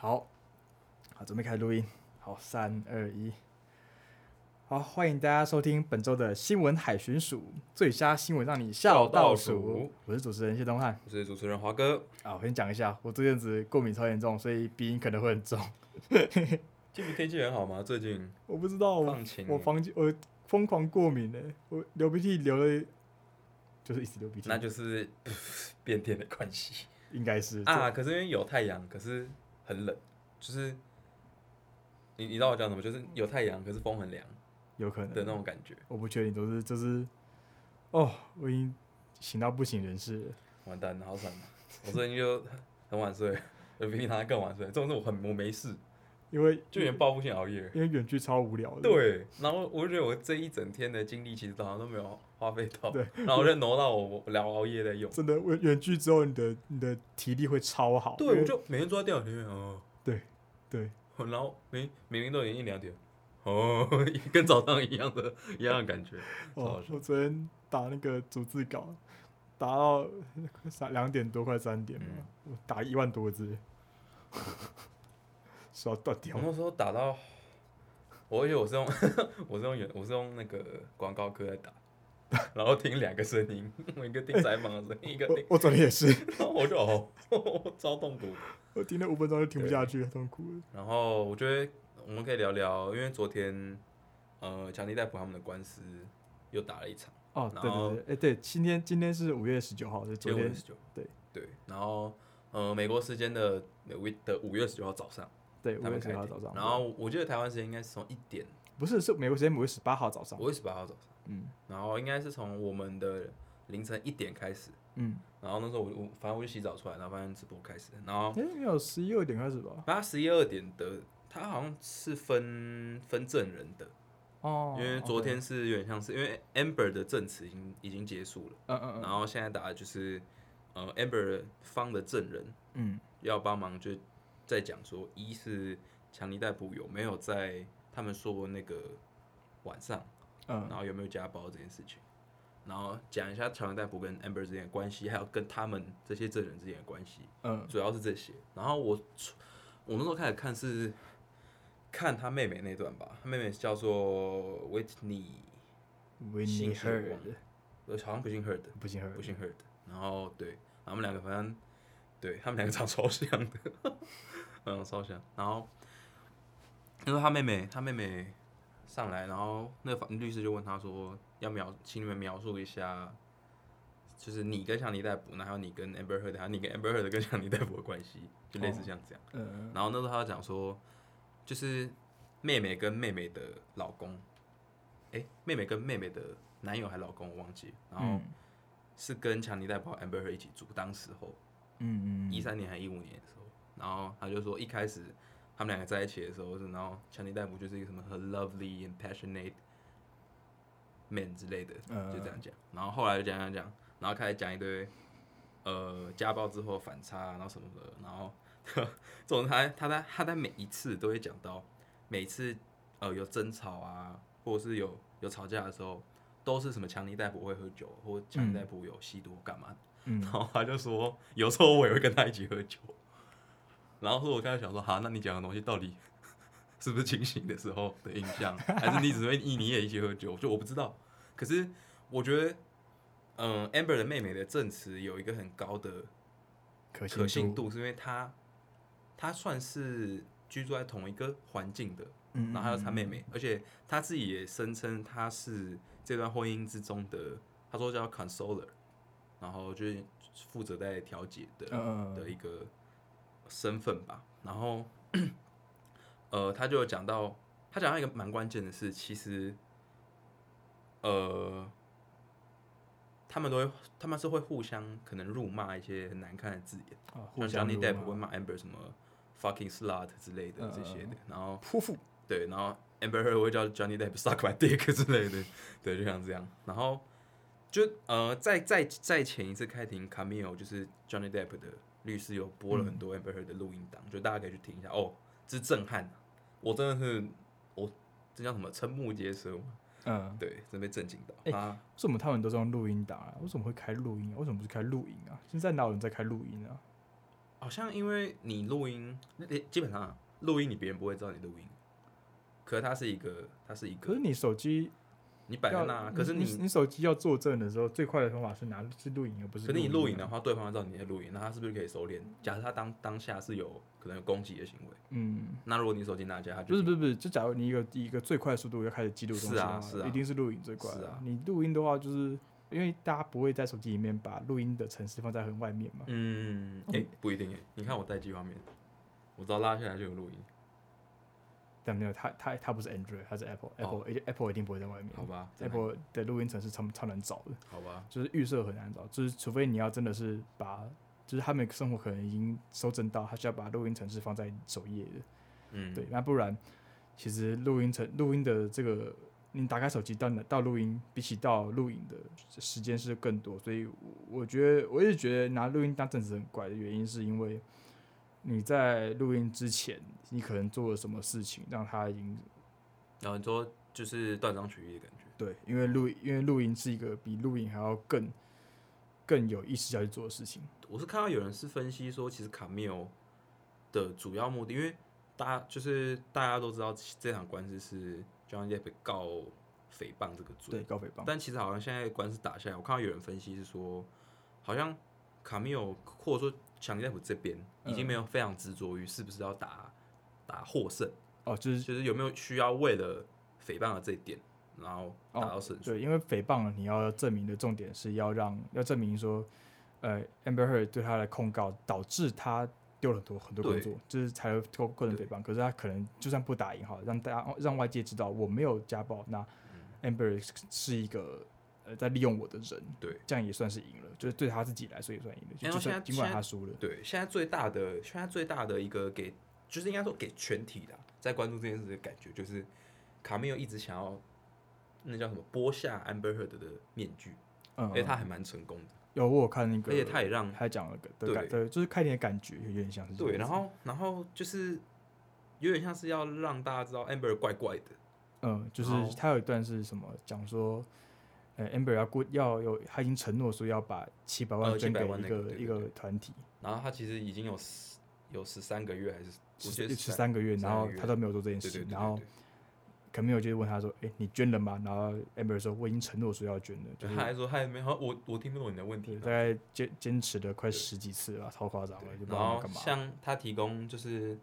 好，好，准备开始录音。好，三二一，好，欢迎大家收听本周的新闻海巡署，最瞎新闻让你笑倒数。我是主持人谢东汉，我是主持人华哥。啊，我先讲一下，我这阵子过敏超严重，所以鼻音可能会很重。今天天气很好吗？最近我不知道，我我房间我疯狂过敏呢，我流鼻涕流了，就是一直流鼻涕，那就是 变天的关系。应该是啊，可是因为有太阳，可是很冷，就是你你知道我讲什么？就是有太阳，可是风很凉，有可能的那种感觉。我不确定，都是就是哦，我已经醒到不省人事了，完蛋了，好惨！我最近就很晚睡，比平常更晚睡。这种是我很我没事。因为就连报复性熬夜，因为远距超无聊的。对，然后我就觉得我这一整天的精力其实好像都没有花费到。对，然后我就挪到我聊熬夜在用。真的，我远距之后，你的你的体力会超好。对，我就每天坐在电脑前面哦。对对，然后每明明都已经一两点，哦，跟早上一样的一样的感觉。哦，我昨天打那个逐字稿，打到三两点多快三点了，我打一万多个字。说要断掉。我那时候打到，我以为我是用，我是用原，我是用那个广告歌在打，然后听两个声音，我一个听采访的声音，一个听。我昨天也是，然后我就哦，超痛苦。我听了五分钟就听不下去，痛苦。然后我觉得我们可以聊聊，因为昨天，呃，强尼戴普他们的官司又打了一场。哦，对对对，哎对，今天今天是五月十九号，是昨天十九。对对，然后呃，美国时间的五的五月十九号早上。对，五月十号早上。然后我记得台湾时间应该是从一点，不是，是美国时间五月十八号早上。五月十八号早上，嗯，然后应该是从我们的凌晨一点开始，嗯，然后那时候我我反正我就洗澡出来，然后发现直播开始，然后哎，没有十一二点开始吧？他十一二点的，他好像是分分证人的哦，因为昨天是有点像是因为 Amber 的证词已经已经结束了，嗯嗯，然后现在打的就是呃 Amber 方的证人，嗯，要帮忙就。在讲说，一是强尼戴普有没有在他们说那个晚上，嗯，然后有没有家暴这件事情，然后讲一下强尼戴普跟 Amber 之间的关系，还有跟他们这些证人之间的关系，嗯，主要是这些。然后我我那时候开始看是看他妹妹那段吧，他妹妹叫做 Whitney，Whitney Heard，好像不姓 Heard，不姓 Heard，不姓 Heard。然后对，然后他们两个反正对他们两个长超像的。嗯，超像。然后他说他妹妹，他妹妹上来，然后那个法律师就问他说，要描，请你们描述一下，就是你跟强尼戴普，然后你跟 Amber Heard，还有你跟 Amber Heard 跟强尼戴普的关系，就类似像这样。嗯。然后那时候他就讲说，就是妹妹跟妹妹的老公，哎，妹妹跟妹妹的男友还老公我忘记，然后是跟强尼戴普和 Amber Heard 一起住，当时候，嗯嗯，一三年还一五年的时候。然后他就说，一开始他们两个在一起的时候，然后强尼戴普就是一个什么很 lovely and passionate man 之类的，就这样讲。然后后来就讲讲讲，然后开始讲一堆呃家暴之后反差，然后什么的。然后 总之他他在他在每一次都会讲到，每次呃有争吵啊，或者是有有吵架的时候，都是什么强尼戴普会喝酒，或强尼戴普有吸毒干嘛。嗯。然后他就说，有时候我也会跟他一起喝酒。然后说，我刚才想说，哈，那你讲的东西到底 是不是清醒的时候的印象，还是你只会你你也一起喝酒？就我不知道。可是我觉得，嗯，Amber 的妹妹的证词有一个很高的可信度，可信度是因为她她算是居住在同一个环境的，嗯，然后还有她妹妹，而且她自己也声称她是这段婚姻之中的，她说叫 consoler，然后就是负责在调解的的一个。身份吧，然后，呃，他就有讲到，他讲到一个蛮关键的事，其实，呃，他们都会，他们是会互相可能辱骂一些很难看的字眼，啊、像 Johnny Depp 会骂 Amber 什么 fucking slut 之类的这些的，呃、然后泼妇，对，然后 Amber 会叫 Johnny Depp suck my dick 之类的，对，就像这样，然后就呃，在在在前一次开庭，Camille 就是 Johnny Depp 的。律师有播了很多 Amber Heard 的录音档，嗯、就大家可以去听一下哦，这震撼，我真的是我这叫什么瞠目结舌，嗯，对，真被震惊到。啊、为什么他们都是用录音档啊？为什么会开录音啊？为什么不是开录音啊？现在哪有人在开录音啊？好像因为你录音，那基本上录音你别人不会知道你录音，可是它是一个，它是一个。可是你手机。你摆在那，可是你你手机要作证的时候，最快的方法是拿是录影，而不是。可是你录影的话，对方知道你在录影，那他是不是可以收敛？假设他当当下是有可能有攻击的行为，嗯，那如果你手机拿起来，他就不是不是不是，就假如你一个一个最快速度要开始记录东西，是啊是啊，一定是录影最快。是啊，你录音的话，就是因为大家不会在手机里面把录音的程式放在很外面嘛。嗯，哎，不一定哎，你看我待机画面，我只要拉下来就有录音。但没有，它它它不是 Android，它是 Apple，Apple Apple 一定不会在外面。好吧，Apple 的录音程式超超难找的。好吧，就是预设很难找，就是除非你要真的是把，就是他们生活可能已经收整到，他需要把录音程式放在首页的。嗯，对，那不然，其实录音程录音的这个，你打开手机到到录音，比起到录影的时间是更多，所以我觉得我一直觉得拿录音当正职很怪的原因，是因为。你在录音之前，你可能做了什么事情，让他已经，然后你说就是断章取义的感觉。对，因为录因为录音是一个比录音还要更更有意识要去做的事情。我是看到有人是分析说，其实卡缪的主要目的，因为大家就是大家都知道这场官司是 Johnny Depp 告诽谤这个罪，对，告诽谤。但其实好像现在官司打下来，我看到有人分析是说，好像卡缪或者说。强尼戴普这边已经没有非常执着于是不是要打打获胜哦，就是就是有没有需要为了诽谤的这一点，然后打到胜诉。对，因为诽谤你要证明的重点是要让要证明说，呃，Amber Heard 对他的控告导致他丢了很多很多工作，就是才会构构成诽谤。可是他可能就算不打赢哈，让大家让外界知道我没有家暴，那 Amber 是一个。在利用我的人，对，这样也算是赢了，就是对他自己来说也算赢了。然后现在尽管他输了，对，现在最大的，现在最大的一个给，就是应该说给全体的在关注这件事的感觉，就是卡缪一直想要那叫什么剥下 Amber Heard 的面具，嗯，而且他还蛮成功的。有我有看那个，而且他也让他讲了个对对，就是开庭的感觉有点像是对，然后然后就是有点像是要让大家知道 Amber 怪怪的，嗯，就是他有一段是什么讲说。呃，Amber 要过要有，他已经承诺说要把七百万捐给一个一个团体，然后他其实已经有十有十三个月还是十三个月，然后他都没有做这件事，然后可没有就是问他说，哎，你捐了吗？然后 Amber 说我已经承诺说要捐了，就他还说他还没好，我我听不懂你的问题，大概坚坚持了快十几次了，超夸张了，就不知道干嘛。像他提供就是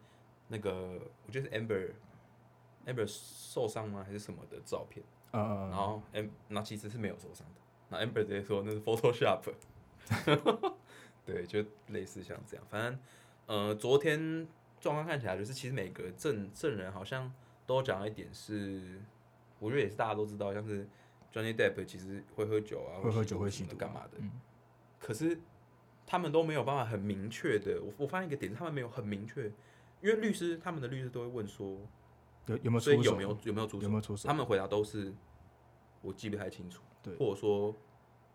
那个我觉得是 Amber Amber 受伤吗还是什么的照片。嗯，然后 M 那其实是没有受伤的，那 Amber 直接说那是 Photoshop，对，就类似像这样，反正呃，昨天状况看起来就是，其实每个证证人好像都讲了一点是，我觉得也是大家都知道，像是 Johnny Depp 其实会喝酒啊，会喝酒会吸毒干嘛的，可是他们都没有办法很明确的，我我发现一个点，他们没有很明确，因为律师他们的律师都会问说。有有没有所以有没有有没有出手？有没有出手？他们回答都是我记不太清楚，对，或者说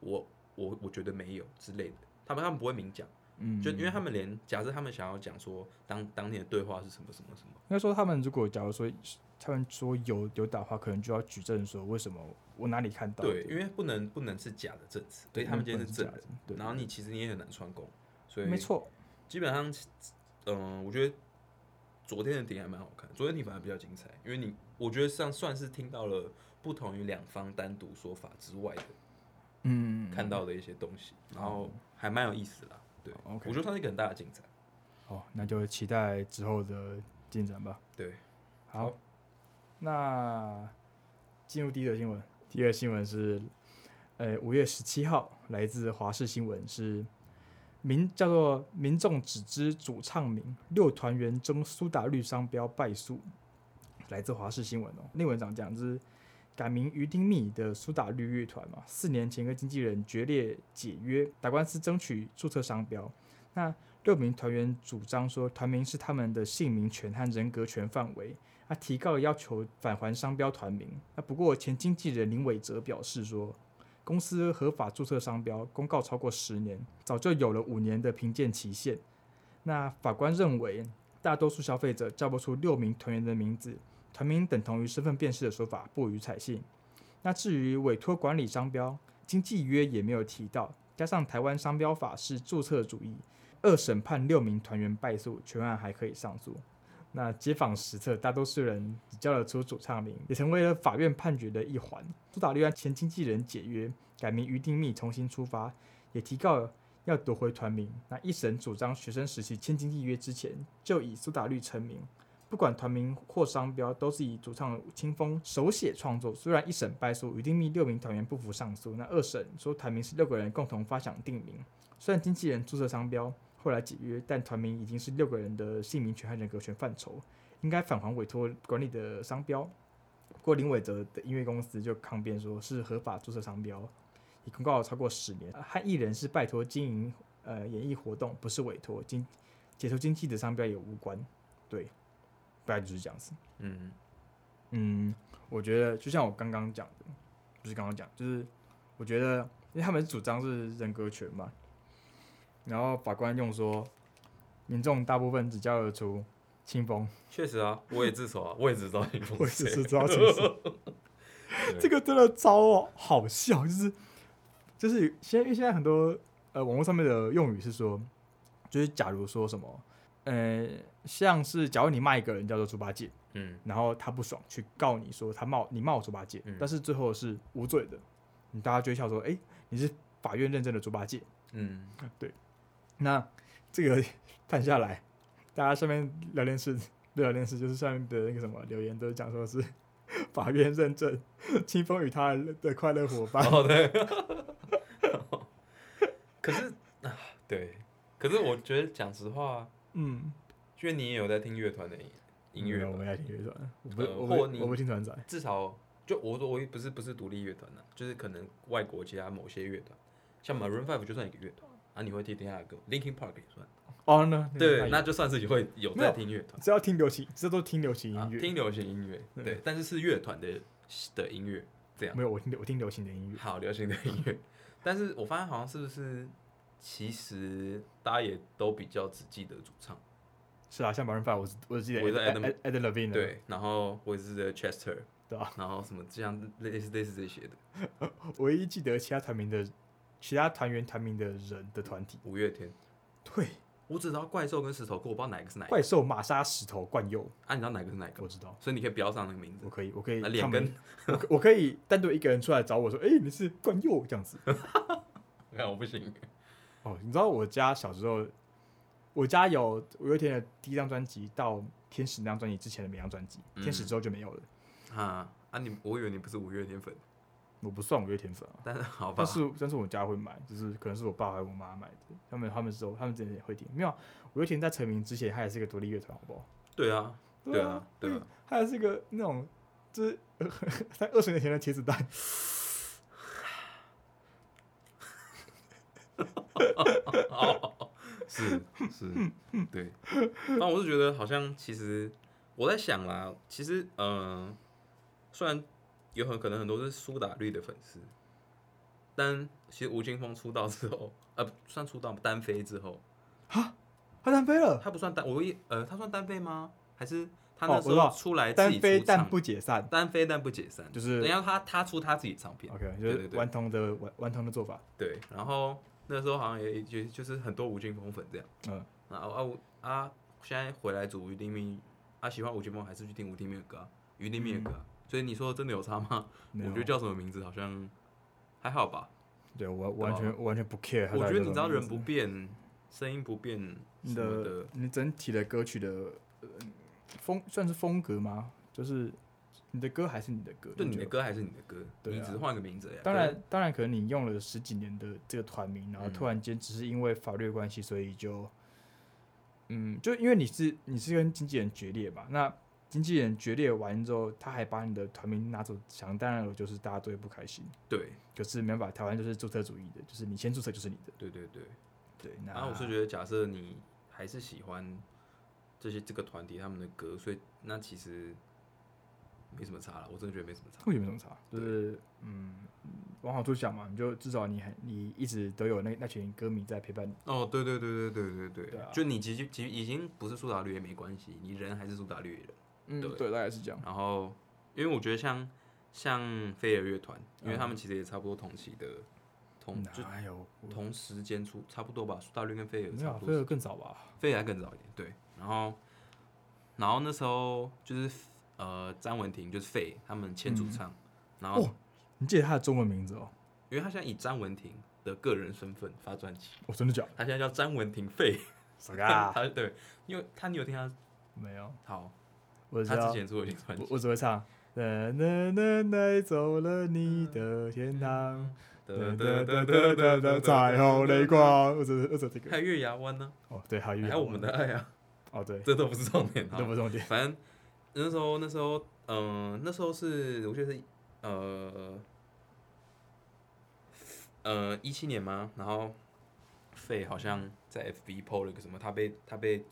我我我觉得没有之类的。他们他们不会明讲，嗯，就因为他们连假设他们想要讲说当当天的对话是什么什么什么，应该说他们如果假如说他们说有有打话，可能就要举证说为什么我哪里看到？对，因为不能不能是假的证词，对他们今天是证人，对，然后你其实你也很难串供，所以没错，基本上，嗯，我觉得。昨天的庭还蛮好看，昨天庭反而比较精彩，因为你我觉得算算是听到了不同于两方单独说法之外的，嗯，看到的一些东西，然后还蛮有意思的，对，OK，我觉得算是一个很大的进展。好，那就期待之后的进展吧。对，好，好，那进入第一个新闻，第二个新闻是，呃，五月十七号来自华视新闻是。名叫做民众只知主唱名，六团员争苏打绿商标败诉，来自华视新闻哦。那文章讲是改名于丁糸的苏打绿乐团嘛，四年前跟经纪人决裂解约，打官司争取注册商标。那六名团员主张说，团名是他们的姓名权和人格权范围，他提告要求返还商标团名。那不过前经纪人林伟哲表示说。公司合法注册商标公告超过十年，早就有了五年的评鉴期限。那法官认为，大多数消费者叫不出六名团员的名字，团名等同于身份辨识的说法不予采信。那至于委托管理商标，经纪约也没有提到。加上台湾商标法是注册主义，二审判六名团员败诉，全案还可以上诉。那街访实测，大多数人只叫得出主唱名，也成为了法院判决的一环。苏打绿案前经纪人解约，改名于丁密，重新出发，也提告要夺回团名。那一审主张学生时期签经纪约之前就以苏打绿成名。不管团名或商标，都是以主唱青峰手写创作。虽然一审败诉，于丁密六名团员不服上诉。那二审说团名是六个人共同发想定名，虽然经纪人注册商标，后来解约，但团名已经是六个人的姓名权和人格权范畴，应该返还委托管理的商标。不过林伟哲的音乐公司就抗辩说是合法注册商标，已公告了超过十年，和艺人是拜托经营呃演艺活动，不是委托经解除经纪的商标也无关，对。大概就是这样子。嗯嗯，我觉得就像我刚刚讲的，不是刚刚讲，就是我觉得，因为他们主张是人格权嘛，然后法官用说，民众大部分只叫得出清风。确实啊，我也自首啊，我也只知道清风。我也只知道清风。这个真的超好笑，就是就是现在因为现在很多呃网络上面的用语是说，就是假如说什么。呃，像是假如你骂一个人叫做猪八戒，嗯，然后他不爽去告你说他冒你骂我猪八戒，嗯，但是最后是无罪的，你大家就会笑说，哎，你是法院认证的猪八戒，嗯，对，那这个判下来，大家上面聊天室聊天室就是上面的那个什么留言都讲说是 法院认证清风与他的快乐伙伴，哦对，可是啊对，可是我觉得讲实话。嗯，因为你也有在听乐团的音乐，我没在听乐团，我不，我不，我不听团仔。至少就我说，我不是不是独立乐团的，就是可能外国其他某些乐团，像 Maroon Five 就算一个乐团啊，你会听听他的歌，Linkin Park 也算。哦，那对，那就算是你会有在听乐团，只要听流行，这都听流行音乐，听流行音乐，对，但是是乐团的的音乐这样。没有，我听我听流行的音乐。好，流行的音乐，但是我发现好像是不是？其实大家也都比较只记得主唱，是啊，像 Maroon 5，我我只记得 Adam Adam Levine 对，然后我只记得 Chester，对吧？然后什么这样类似类似这些的，唯一记得其他团名的，其他团员团名的人的团体，五月天，对，我只知道怪兽跟石头，可我不知道哪个是哪个。怪兽、玛莎、石头、冠佑，啊，你知道哪个是哪个？我知道，所以你可以标上那个名字，我可以，我可以，脸跟，我我可以单独一个人出来找我说，哎，你是冠佑这样子，你看我不行。哦，你知道我家小时候，我家有五月天的第一张专辑到天使那张专辑之前的每张专辑，嗯、天使之后就没有了。啊啊你！我以为你不是五月天粉，我不算五月天粉啊。但是 好吧，但是但是我家会买，就是可能是我爸还是我妈买的。他们他们之后他们之前也会听。没有，五月天在成名之前，他也是个独立乐团，好不好？对啊，对啊，对啊，他还是个那种就是 在二十年前的茄子蛋。是是，对。那我是觉得好像其实我在想啦，其实嗯、呃，虽然有很可能很多是苏打绿的粉丝，但其实吴青峰出道之后，呃，不算出道单飞之后，哈，他单飞了？他不算单，我一呃，他算单飞吗？还是他那时候出来自己出唱、哦、单飞但不解散，单飞但不解散，就是等下他他出他自己唱片，OK，就是顽童的顽顽童的做法，对，然后。那时候好像也也就是很多吴青峰粉这样，嗯，然后啊啊，现在回来组于丁明，啊喜欢吴青峰还是去听吴丁明的歌，于丁明的歌，所以你说真的有差吗？我觉得叫什么名字好像还好吧。对我完全完全不 care。我觉得你知道人不变，声音不变，你的你整体的歌曲的风算是风格吗？就是。你的歌还是你的歌，对，你的歌还是你的歌，你只是换个名字呀。当然，当然，可能你用了十几年的这个团名，然后突然间只是因为法律关系，所以就，嗯，就因为你是你是跟经纪人决裂吧？那经纪人决裂完之后，他还把你的团名拿走，想当然了，就是大家都会不开心。对，可是没办法，台湾就是注册主义的，就是你先注册就是你的。对对对对。那我是觉得，假设你还是喜欢这些这个团体他们的歌，所以那其实。没什么差了，我真的觉得没什么差。为什么没什么差？就是嗯，往好处想嘛，你就至少你还你一直都有那那群歌迷在陪伴你。哦，对对对对对对对。就你其实其实已经不是苏打绿也没关系，你人还是苏打绿人。嗯，对，对，大概是这样。然后，因为我觉得像像飞儿乐团，因为他们其实也差不多同期的同就哪有同时间出，差不多吧。苏打绿跟飞儿没有，差不多飞儿更早吧？飞儿还更早一点，对。然后，然后那时候就是呃，詹文婷就是费他们签主唱，嗯、然后、哦、你记得他的中文名字哦？因为他现在以詹文婷的个人身份发专辑，我、哦、真的假的？他现在叫詹文婷费，啥？他对，因为他你有听他没有？好，我他之前出过一些专辑，我只会唱。啦啦啦，带走了你的天堂。哒哒哒哒哒哒，彩虹泪光。我只我只这个。还有月牙湾呢？哦，对，还有月。还有我们的爱啊。哦，对，这都不是重点，都不是重点。反正那时候，那时候，嗯，那时候是我觉得是呃呃一七年吗？然后费好像在 FB PO 了个什么，他被他被。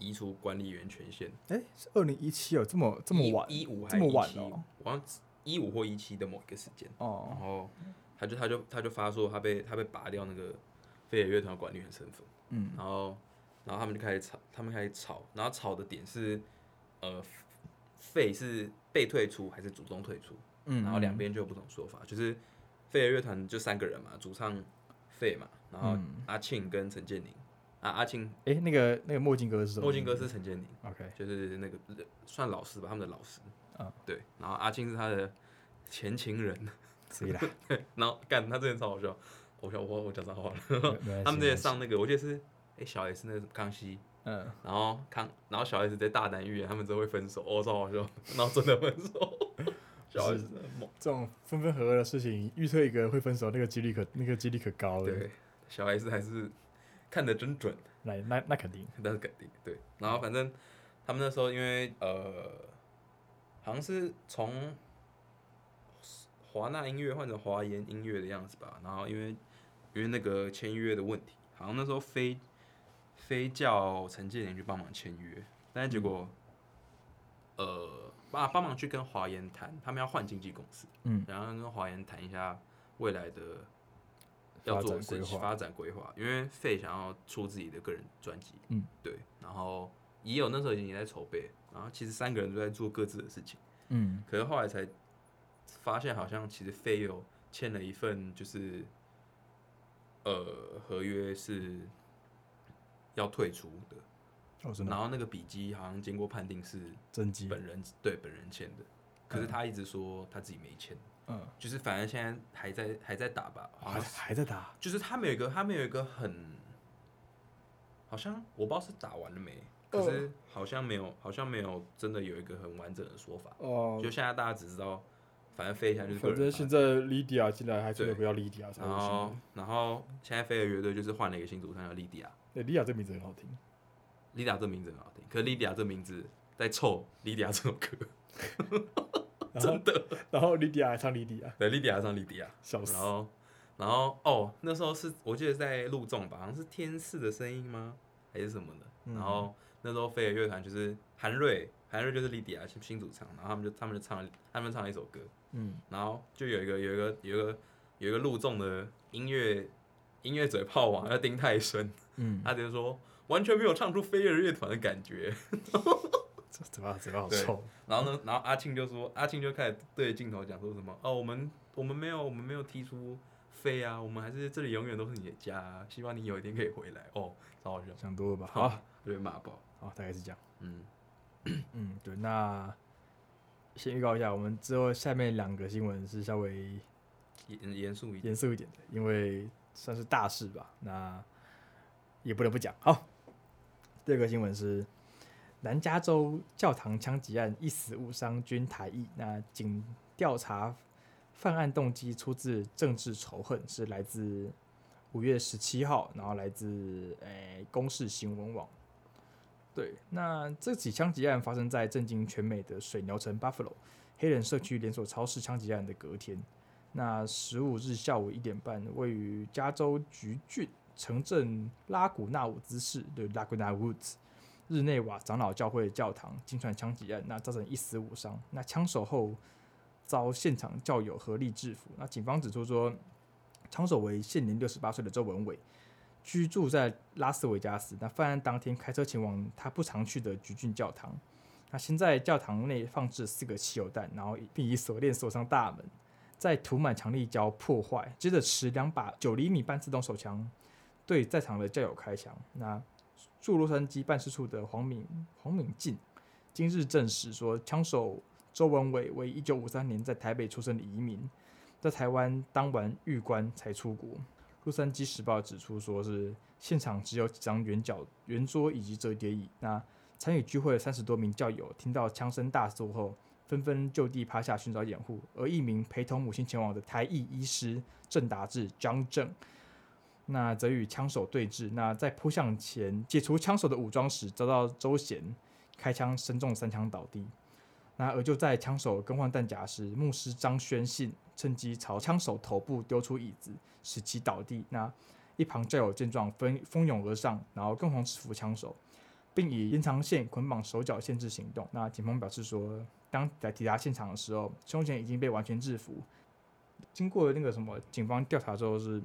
移除管理员权限，哎、欸，是二零一七哦，这么这么晚，一五还这么晚哦，好像一五或一七的某一个时间哦，然后他就他就他就发说他被他被拔掉那个飞儿乐团管理员身份，嗯，然后然后他们就开始吵，他们开始吵，然后吵的点是，呃，费是被退出还是主动退出，嗯，然后两边就有不同说法，就是飞儿乐团就三个人嘛，主唱费嘛，然后阿庆跟陈建宁。啊，阿青，哎、欸，那个那个墨镜哥是什么？墨镜哥是陈建宁，OK，就是那个算老师吧，他们的老师，啊，对，然后阿青是他的前情人，谁啦？对，然后干他之前超好笑，我笑我我讲脏话了，他们之前上那个，我记得是哎、欸、小 S 那个康熙，嗯，然后康，然后小 S 在大胆预言他们之后会分手，哦，超好笑，然后真的分手，小 S 这种分分合合的事情，预测一个人会分手，那个几率可那个几率可高了，对，小 S 还是。看得真准，那那那肯定，那是肯定对。然后反正他们那时候因为呃，好像是从华纳音乐换成华研音乐的样子吧。然后因为因为那个签约的问题，好像那时候非非叫陈建年去帮忙签约，但是结果、嗯、呃帮帮忙去跟华研谈，他们要换经纪公司，嗯，然后跟华研谈一下未来的。要做规划，发展规划，因为费想要出自己的个人专辑，嗯，对，然后也有那时候已经在筹备，然后其实三个人都在做各自的事情，嗯，可是后来才发现，好像其实费有签了一份就是呃合约是要退出的，哦，然后那个笔记好像经过判定是真迹，本人对本人签的，可是他一直说他自己没签。嗯，就是反正现在还在还在打吧，还还在打，就是他们有一个他们有一个很，好像我不知道是打完了没，可是好像没有好像没有真的有一个很完整的说法。哦，就现在大家只知道，反正飞一下就是。反正现在 Lydia 进来还真的不要 Lydia。然后然后现在飞的乐队就是换了一个新主唱叫 Lydia。对，Lydia 这名字很好听，Lydia 这名字很好听，可是 Lydia 这名字在凑 Lydia 这首歌。真的，然后莉迪亚还唱莉迪亚，对，莉迪亚还唱莉迪亚，笑死。然后，然后哦，那时候是我记得在录众吧，好像是天使的声音吗？还是什么的？嗯、然后那时候飞儿乐团就是韩瑞，韩瑞就是莉迪亚新主唱，然后他们就他们就唱了，他们唱了一首歌，嗯，然后就有一个有一个有一个有一个录众的音乐音乐嘴炮王叫丁太升，嗯，他就说完全没有唱出飞儿乐团的感觉。嘴巴嘴巴好臭。然后呢，然后阿庆就说，阿庆就开始对着镜头讲说什么，哦，我们我们没有我们没有踢出飞啊，我们还是这里永远都是你的家，啊，希望你有一天可以回来。哦，超好笑，想多了吧？好，对，马宝。好，大概是这样。嗯 嗯，对，那先预告一下，我们之后下面两个新闻是稍微严严肃一点严肃一点的，因为算是大事吧，那也不得不讲。好，第二个新闻是。南加州教堂枪击案一死五伤均台裔，那经调查犯案动机出自政治仇恨，是来自五月十七号，然后来自诶、公视新闻网。对，那这起枪击案发生在震惊全美的水牛城 Buffalo 黑人社区连锁超市枪击案的隔天。那十五日下午一点半，位于加州橘郡城镇拉古纳伍兹市的 Laguna Woods。日内瓦长老教会教堂惊传枪击案，那造成一死五伤。那枪手后遭现场教友合力制服。那警方指出说，枪手为现年六十八岁的周文伟，居住在拉斯维加斯。那犯案当天开车前往他不常去的橘郡教堂。那先在教堂内放置四个汽油弹，然后并以锁链锁上大门。再涂满强力胶破坏，接着持两把九厘米半自动手枪对在场的教友开枪。那驻洛杉矶办事处的黄敏黄敏进今日证实说，枪手周文伟为一九五三年在台北出生的移民，在台湾当完狱官才出国。洛杉矶时报指出，说是现场只有几张圆角圆桌以及折叠椅。那参与聚会的三十多名教友听到枪声大作后，纷纷就地趴下寻找掩护，而一名陪同母亲前往的台裔医师郑达志张正，那则与枪手对峙。那在扑向前解除枪手的武装时，遭到周贤开枪身中三枪倒地。那而就在枪手更换弹夹时，牧师张宣信趁机朝枪手头部丢出椅子，使其倒地。那一旁战友见状蜂蜂拥而上，然后共同制服枪手，并以延长线捆绑手脚限制行动。那警方表示说。当在抵达现场的时候，凶嫌已经被完全制服。经过那个什么警方调查之后，是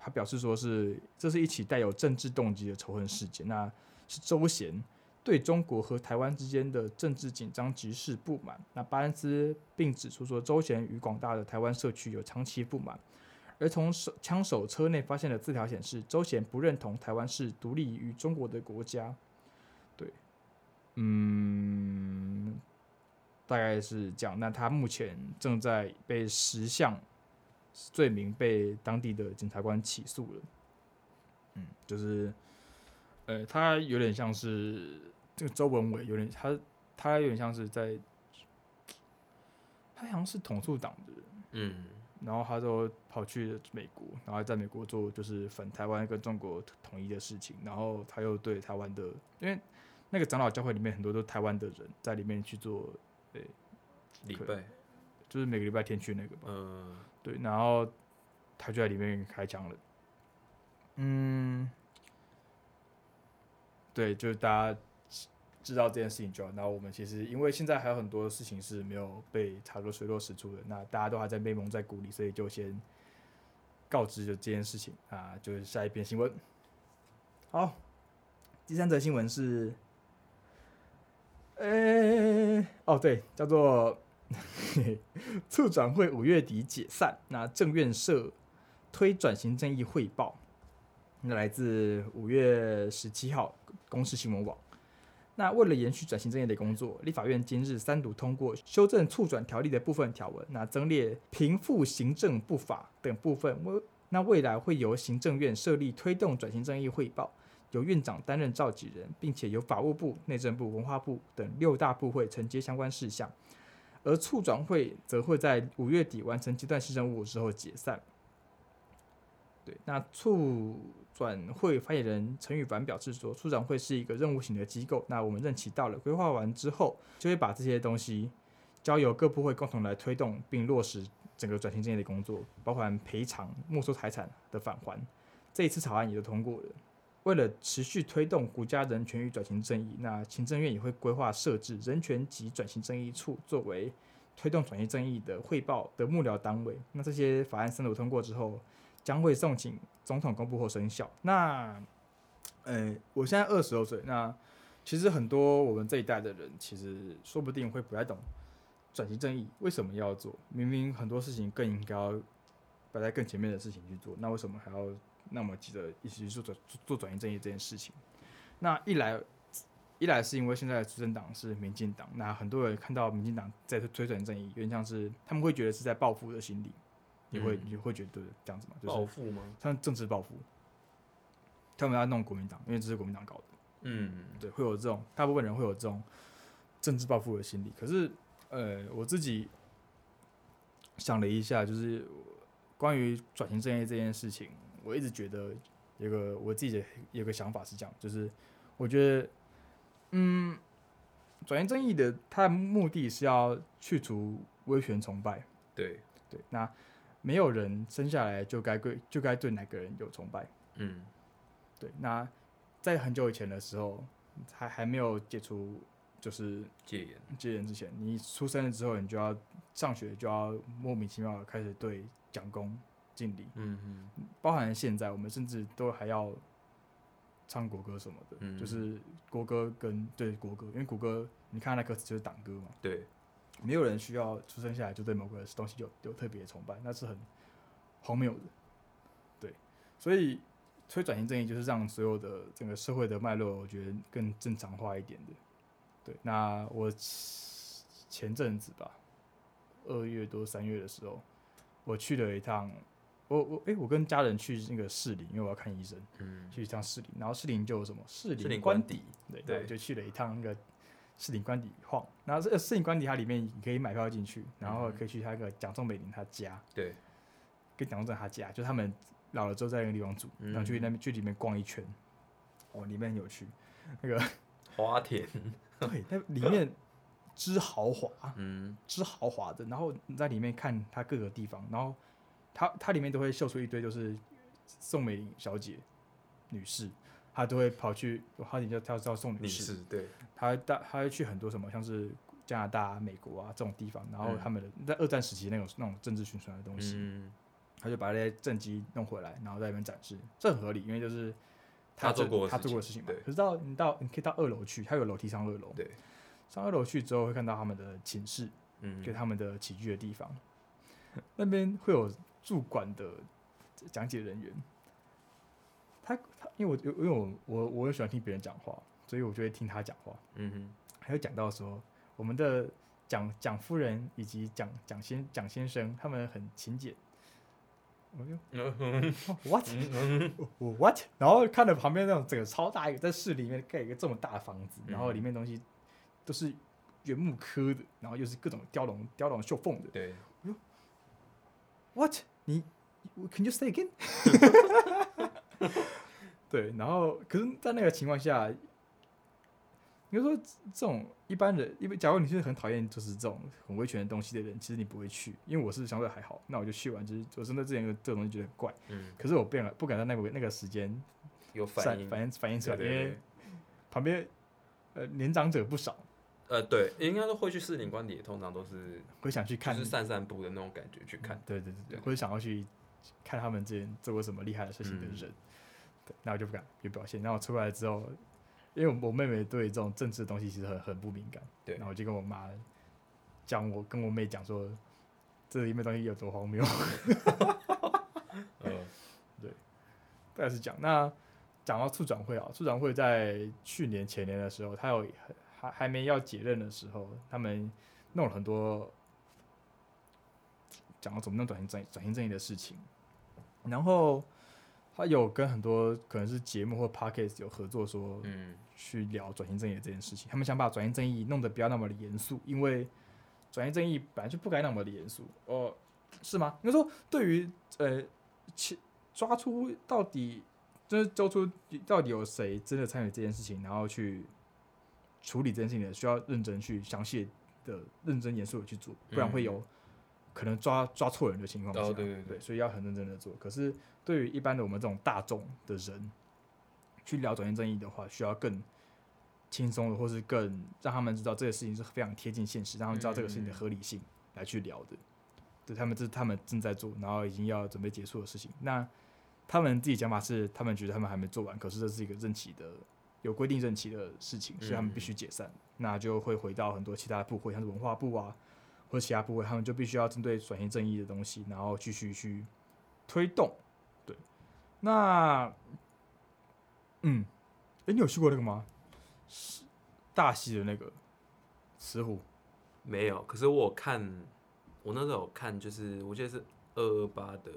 他表示说是这是一起带有政治动机的仇恨事件。那是周贤对中国和台湾之间的政治紧张局势不满。那巴恩斯并指出说，周贤与广大的台湾社区有长期不满。而从手枪手车内发现的字条显示，周贤不认同台湾是独立于中国的国家。对，嗯。大概是这样，那他目前正在被十项罪名被当地的检察官起诉了。嗯，就是，呃，他有点像是这个周文伟，有点他他有点像是在，他好像是统促党的人，嗯，然后他就跑去美国，然后在美国做就是反台湾跟中国统一的事情，然后他又对台湾的，因为那个长老教会里面很多都是台湾的人在里面去做。对，礼拜就是每个礼拜天去那个吧。嗯，对，然后他就在里面开枪了。嗯，对，就是大家知道这件事情就好。然后我们其实因为现在还有很多事情是没有被查个水落石出的，那大家都还在被蒙在鼓里，所以就先告知就这件事情啊。就是下一篇新闻。好，第三则新闻是。呃、欸，哦，对，叫做促转会五月底解散。那政院社推转型正义汇报，那来自五月十七号公视新闻网。那为了延续转型正义的工作，立法院今日三读通过修正促转条例的部分条文，那增列平复行政不法等部分。那未来会由行政院设立推动转型正义汇报。由院长担任召集人，并且由法务部、内政部、文化部等六大部会承接相关事项，而促转会则会在五月底完成阶段性任务之后解散。对，那促转会发言人陈宇凡表示说，促转会是一个任务型的机构，那我们任期到了，规划完之后，就会把这些东西交由各部会共同来推动并落实整个转型正义的工作，包含赔偿、没收财产的返还。这一次草案也都通过了。为了持续推动国家人权与转型正义，那行政院也会规划设置人权及转型正义处，作为推动转型正义的汇报的幕僚单位。那这些法案三读通过之后，将会送请总统公布后生效。那，呃，我现在二十多岁，那其实很多我们这一代的人，其实说不定会不太懂转型正义为什么要做。明明很多事情更应该摆在更前面的事情去做，那为什么还要？那么记得一起去做转做转型正义这件事情，那一来一来是因为现在的执政党是民进党，那很多人看到民进党在推转型正义，有点像是他们会觉得是在报复的心理，你会你会觉得这样子吗？报复吗？像政治报复，他们要弄国民党，因为这是国民党搞的。嗯，对，会有这种大部分人会有这种政治报复的心理。可是，呃，我自己想了一下，就是关于转型正义这件事情。我一直觉得有个我自己的有个想法是这样，就是我觉得，嗯，转型正义的它的目的是要去除威权崇拜。对对，那没有人生下来就该对就该对哪个人有崇拜。嗯，对。那在很久以前的时候，还还没有解除就是戒严戒严之前，你出生了之后，你就要上学，就要莫名其妙的开始对蒋公。敬礼，嗯嗯，包含现在我们甚至都还要唱国歌什么的，嗯、就是国歌跟对国歌，因为国歌你看那歌词就是党歌嘛，对，没有人需要出生下来就对某个东西有有特别崇拜，那是很荒谬的。对，所以推转型正义就是让所有的整个社会的脉络，我觉得更正常化一点的。对，那我前阵子吧，二月多三月的时候，我去了一趟，我我哎、欸，我跟家人去那个士林，因为我要看医生，嗯，去一趟士林，然后士林就有什么士林官邸，对，对，就去了一趟那个士林官邸晃，然后这个士林官邸它里面你可以买票进去，然后可以去他那个蒋仲美龄他家，对，跟蒋中正他家，就他们老了之后在那个地方住，然后去那边去里面逛一圈，哦，里面很有趣，那个 花田。对，那里面之豪华，嗯，之豪华的，然后你在里面看它各个地方，然后它它里面都会秀出一堆，就是宋美龄小姐、女士，她都会跑去，她叫她叫宋女士，对，她大她会去很多什么，像是加拿大、美国啊这种地方，然后他们的在二战时期那种那种政治宣传的东西，嗯，他就把那些政绩弄回来，然后在里面展示，这很合理，因为就是。他做过他做过的事情嘛？可是到你到你可以到二楼去，他有楼梯上二楼。对，上二楼去之后会看到他们的寝室，嗯，给他们的起居的地方。那边会有驻馆的讲解人员。他他因为我因为我我我也喜欢听别人讲话，所以我就会听他讲话。嗯哼，还有讲到说我们的蒋蒋夫人以及蒋蒋先蒋先生他们很勤俭。what what？然后看着旁边那种整个超大一个，在市里面盖一个这么大的房子，然后里面东西都是原木刻的，然后又是各种雕龙雕龙绣凤的。对，what？你，can you say again？对，然后可是，在那个情况下。比如说这种一般人，因为假如你是很讨厌就是这种很威权的东西的人，其实你不会去。因为我是相对还好，那我就去完，就是我真的之前这个东西觉得很怪。嗯。可是我变了，不敢在那个那个时间有反应反应反应出来，因为旁边呃年长者不少。呃，对，应该说会去士林官邸，通常都是会想去看，就是散散步的那种感觉去看。对对对对，或者想要去看他们之前做过什么厉害的事情的人。嗯。对，那我就不敢有表现。然后我出来之后。因为我妹妹对这种政治的东西其实很很不敏感，对，然后我就跟我妈讲，我跟我妹讲说，这里面东西有多荒谬。嗯，对，大概是讲。那讲到促转会啊，促转会在去年前年的时候，他有还还没要解任的时候，他们弄了很多讲到怎么弄转型转转型正义的事情，然后。他有跟很多可能是节目或 podcast 有合作，说嗯去聊转型正义这件事情。他们想把转型正义弄得不要那么的严肃，因为转型正义本来就不该那么的严肃。哦，是吗？应该说，对于呃，抓出到底就是揪出到底有谁真的参与这件事情，然后去处理这件事情的，需要认真去详细的、认真严肃的去做，不然会有。可能抓抓错人的情况下，哦，对对对，所以要很认真的做。可是对于一般的我们这种大众的人，去聊转型正义的话，需要更轻松的，或是更让他们知道这个事情是非常贴近现实，让他们知道这个事情的合理性来去聊的。对，他们这是他们正在做，然后已经要准备结束的事情。那他们自己讲法是，他们觉得他们还没做完，可是这是一个任期的有规定任期的事情，所以他们必须解散。那就会回到很多其他部会，像是文化部啊。或者其他部会，他们就必须要针对转型正义的东西，然后继续去推动。对，那，嗯，哎、欸，你有去过那个吗？大溪的那个石湖？没有，可是我看，我那时候有看，就是我记得是二二八的，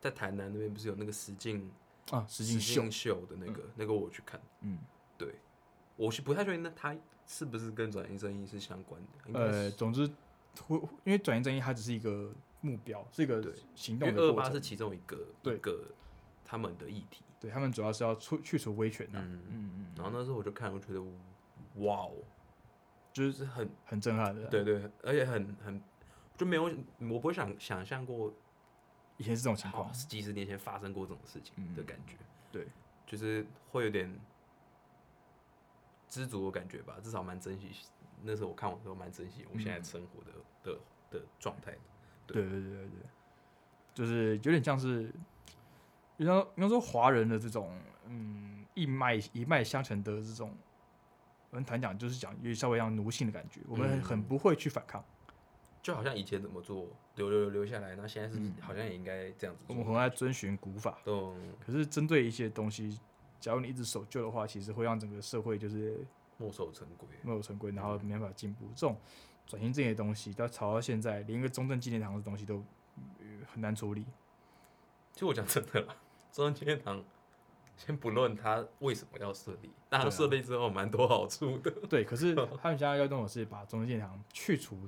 在台南那边不是有那个石境啊，实境秀秀的那个，嗯、那个我去看。嗯，对，我是不太确定，那他是不是跟转型正义是相关的？呃，总之。因为转型正义它只是一个目标，是一个行动的过是其中一个，一个他们的议题。对，他们主要是要去去除威权的。嗯嗯嗯。然后那时候我就看，我觉得哇哦，就是很很震撼的。对对，而且很很就没有，我不会想想象过以前是这种情况，几十年前发生过这种事情的感觉。对，就是会有点知足的感觉吧，至少蛮珍惜。那时候我看我都蛮珍惜我现在生活的、嗯、的的状态。对对对对对，就是有点像是，比方比方说华人的这种嗯一脉一脉相承的这种，我们谈讲就是讲，因为稍微像奴性的感觉，我们很不会去反抗，就好像以前怎么做，留留留下来，那现在是好像也应该这样子做。我们很爱遵循古法，懂。可是针对一些东西，假如你一直守旧的话，其实会让整个社会就是墨守成规，墨守成规，然后没办法进步。这种转型这些东西，到炒到现在，连一个中正纪念堂的东西都很难处理。其实我讲真的啦，中正纪念堂。先不论他为什么要设立，但他设立之后蛮多好处的。对，可是 他们现在要弄的是把中正纪念堂去除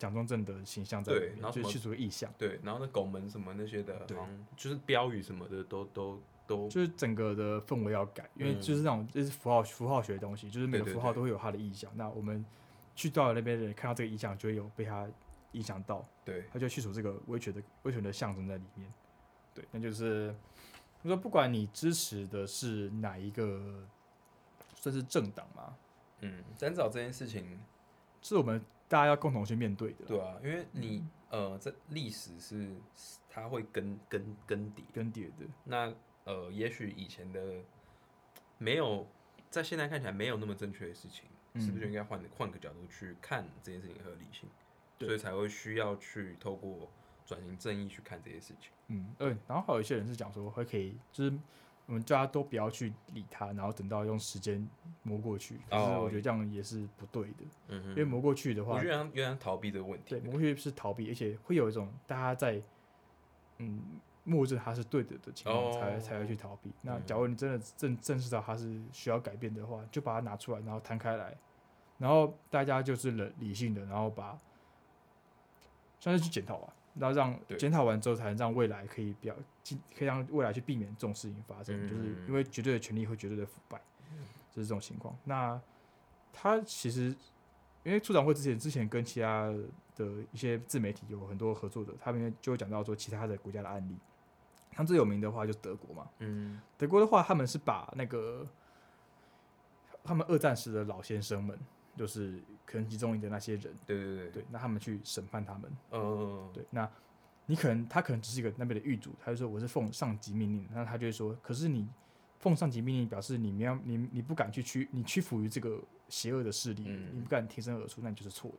蒋中正的形象在里面，对，然后就去除意象。对，然后那拱门什么那些的，对，就是标语什么的都都都，就是整个的氛围要改，因为就是那种就是符号符号学的东西，就是每个符号都会有它的意象。那我们去到那边的人看到这个意象，就会有被它影响到，对，他就去除这个威权的威权的象征在里面。对，那就是。就说不管你支持的是哪一个，算是政党嘛，嗯，三早这件事情是我们大家要共同去面对的。对啊，因为你、嗯、呃，这历史是它会更更更迭更迭的。那呃，也许以前的没有，在现在看起来没有那么正确的事情，嗯、是不是应该换换个角度去看这件事情的合理性？对所以才会需要去透过。转型正义去看这些事情，嗯，对，然后还有一些人是讲说，会可以，就是我们大家都不要去理他，然后等到用时间磨过去。可是我觉得这样也是不对的，嗯，因为磨过去的话，我觉得有点逃避这个问题。对，磨过去是逃避，而且会有一种大家在嗯默认他是对的的情况，才才会去逃避。那假如你真的正正视到他是需要改变的话，就把它拿出来，然后摊开来，然后大家就是理理性的，然后把算是去检讨吧。然后让检讨完之后，才能让未来可以比较，可以让未来去避免这种事情发生，就是因为绝对的权利和绝对的腐败，就是这种情况。那他其实因为处长会之前之前跟其他的一些自媒体有很多合作的，他们就会讲到说其他的国家的案例。他们最有名的话就是德国嘛，嗯，德国的话他们是把那个他们二战时的老先生们。就是可能集中营的那些人，对对对，对，那他们去审判他们，嗯对，那你可能他可能只是一个那边的狱卒，他就说我是奉上级命令，那他就会说，可是你奉上级命令表示你没有你你不敢去屈你屈服于这个邪恶的势力，嗯、你不敢挺身而出，那你就是错的，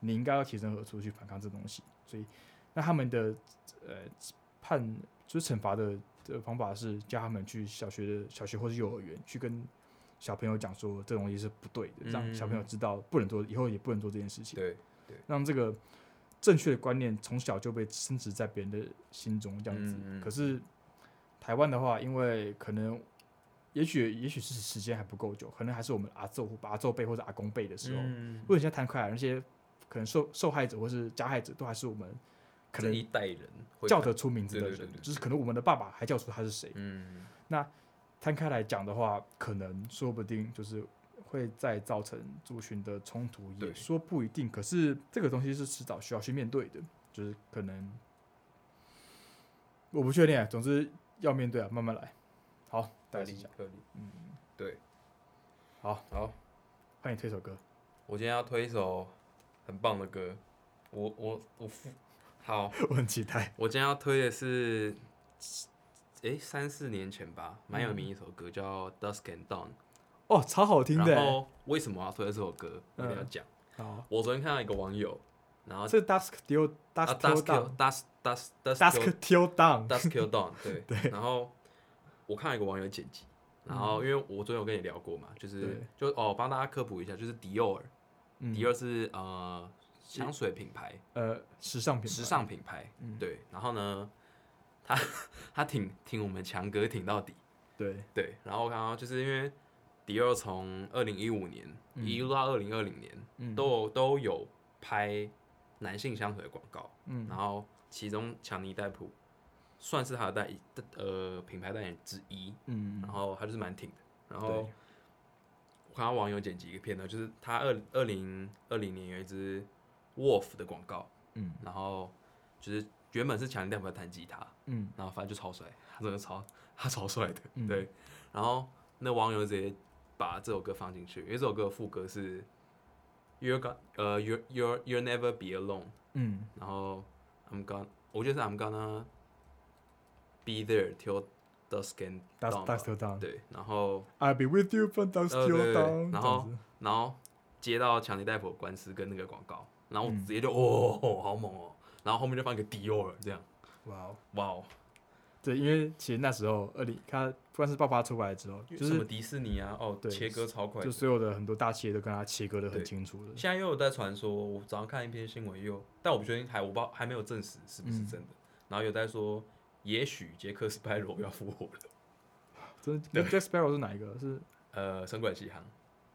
你应该要挺身而出去反抗这东西。所以那他们的呃判就是惩罚的的方法是叫他们去小学的小学或是幼儿园去跟。小朋友讲说这东西是不对的，让小朋友知道不能做，以后也不能做这件事情。对对，让这个正确的观念从小就被深植在别人的心中，这样子。可是台湾的话，因为可能也许也许是时间还不够久，可能还是我们阿祖阿祖辈或者阿公辈的时候。嗯，如果现在谈开来，那些可能受受害者或是加害者都还是我们可能一代人叫得出名字的人，就是可能我们的爸爸还叫出他是谁。嗯，那。摊开来讲的话，可能说不定就是会再造成族群的冲突，也说不一定。可是这个东西是迟早需要去面对的，就是可能我不确定啊。总之要面对啊，慢慢来。好，大家理解。嗯，对。好，好，欢迎推首歌。我今天要推一首很棒的歌。我我我好，我很期待。我今天要推的是。诶，三四年前吧，蛮有名一首歌叫《Dusk and Dawn》，哦，超好听的。然后为什么要推这首歌？我跟你讲。好，我昨天看到一个网友，然后是 Dusk Till Dusk Till Dusk Dusk Dusk Till Dawn Dusk Till Dawn，对 对。然后我看到一个网友剪辑，然后因为我昨天有跟你聊过嘛，就是就哦，帮大家科普一下，就是迪奥尔，迪奥是呃香水品牌，呃时尚品时尚品牌，对。然后呢？他 他挺挺我们强哥挺到底，对。对，然后我看到就是因为迪奥从二零一五年一路到二零二零年，嗯、都有都有拍男性香水的广告，嗯、然后其中强尼戴普算是他的代呃品牌代言之一，嗯、然后他就是蛮挺的，然后我看到网友剪辑一个片段，就是他二二零二零年有一支 Wolf 的广告，嗯、然后就是。原本是强尼戴普弹吉他，嗯，然后反正就超帅，他真的超他超帅的，嗯、对。然后那网友直接把这首歌放进去，因为这首歌的副歌是 You're gonna 呃 You're You're You'll never be alone，嗯，然后 I'm gonna 我觉得是 I'm gonna be there till dusk and dawn，dusk till dawn，对，然后 I'll be with you from dusk till dawn，然后然后接到强尼戴普的官司跟那个广告，然后我直接就哦，哦，好猛哦，然后后面就放一个迪奥了，这样，哇哦哇哦，对，因为其实那时候二零他官司爆发出来之后，就是什么迪士尼啊，哦，对切割超快，就所有的很多大企业都跟他切割的很清楚的。现在又有在传说，我早上看一篇新闻又，但我不确定还我不知道还没有证实是不是真的，嗯、然后有在说，也许杰克斯派罗要复活了。真的？那 Jack Sparrow 是哪一个？是呃，神鬼奇航。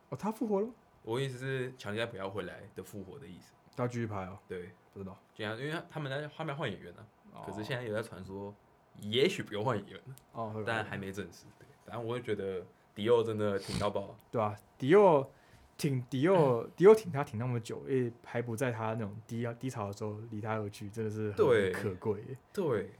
哦，他复活了。我意思是，强尼戴普要回来的复活的意思。他要继续拍哦。对，不知道。这样，因为他们在画面换演员呢、啊。哦、可是现在有在传说，也许不用换演员哦，但还没证实。对，反正我也觉得迪奥真的挺到爆。对啊，迪奥挺迪奥，迪奥挺他挺那么久，也还不在他那种低低潮的时候离他而去，真的是很可贵。对。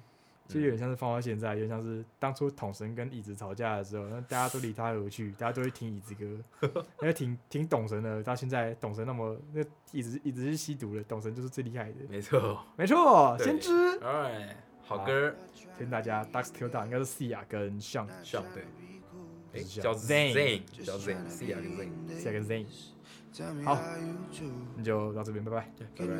就有点像是放到现在，有点像是当初统神跟椅子吵架的时候，那大家都离他而去，大家都会听椅子歌，因为挺挺懂神的。到现在懂神那么那椅子椅子是吸毒的，懂神就是最厉害的。没错，没错，先知。哎，好歌，听大家。Ducks Dawn 应该是 Sia 跟 Sean Sean 对，叫 Zayn 叫 Zayn，Sia 跟 Zayn，Sia 跟 Zayn。好，那就到这边，拜拜。拜拜。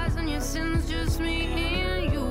since just me and you.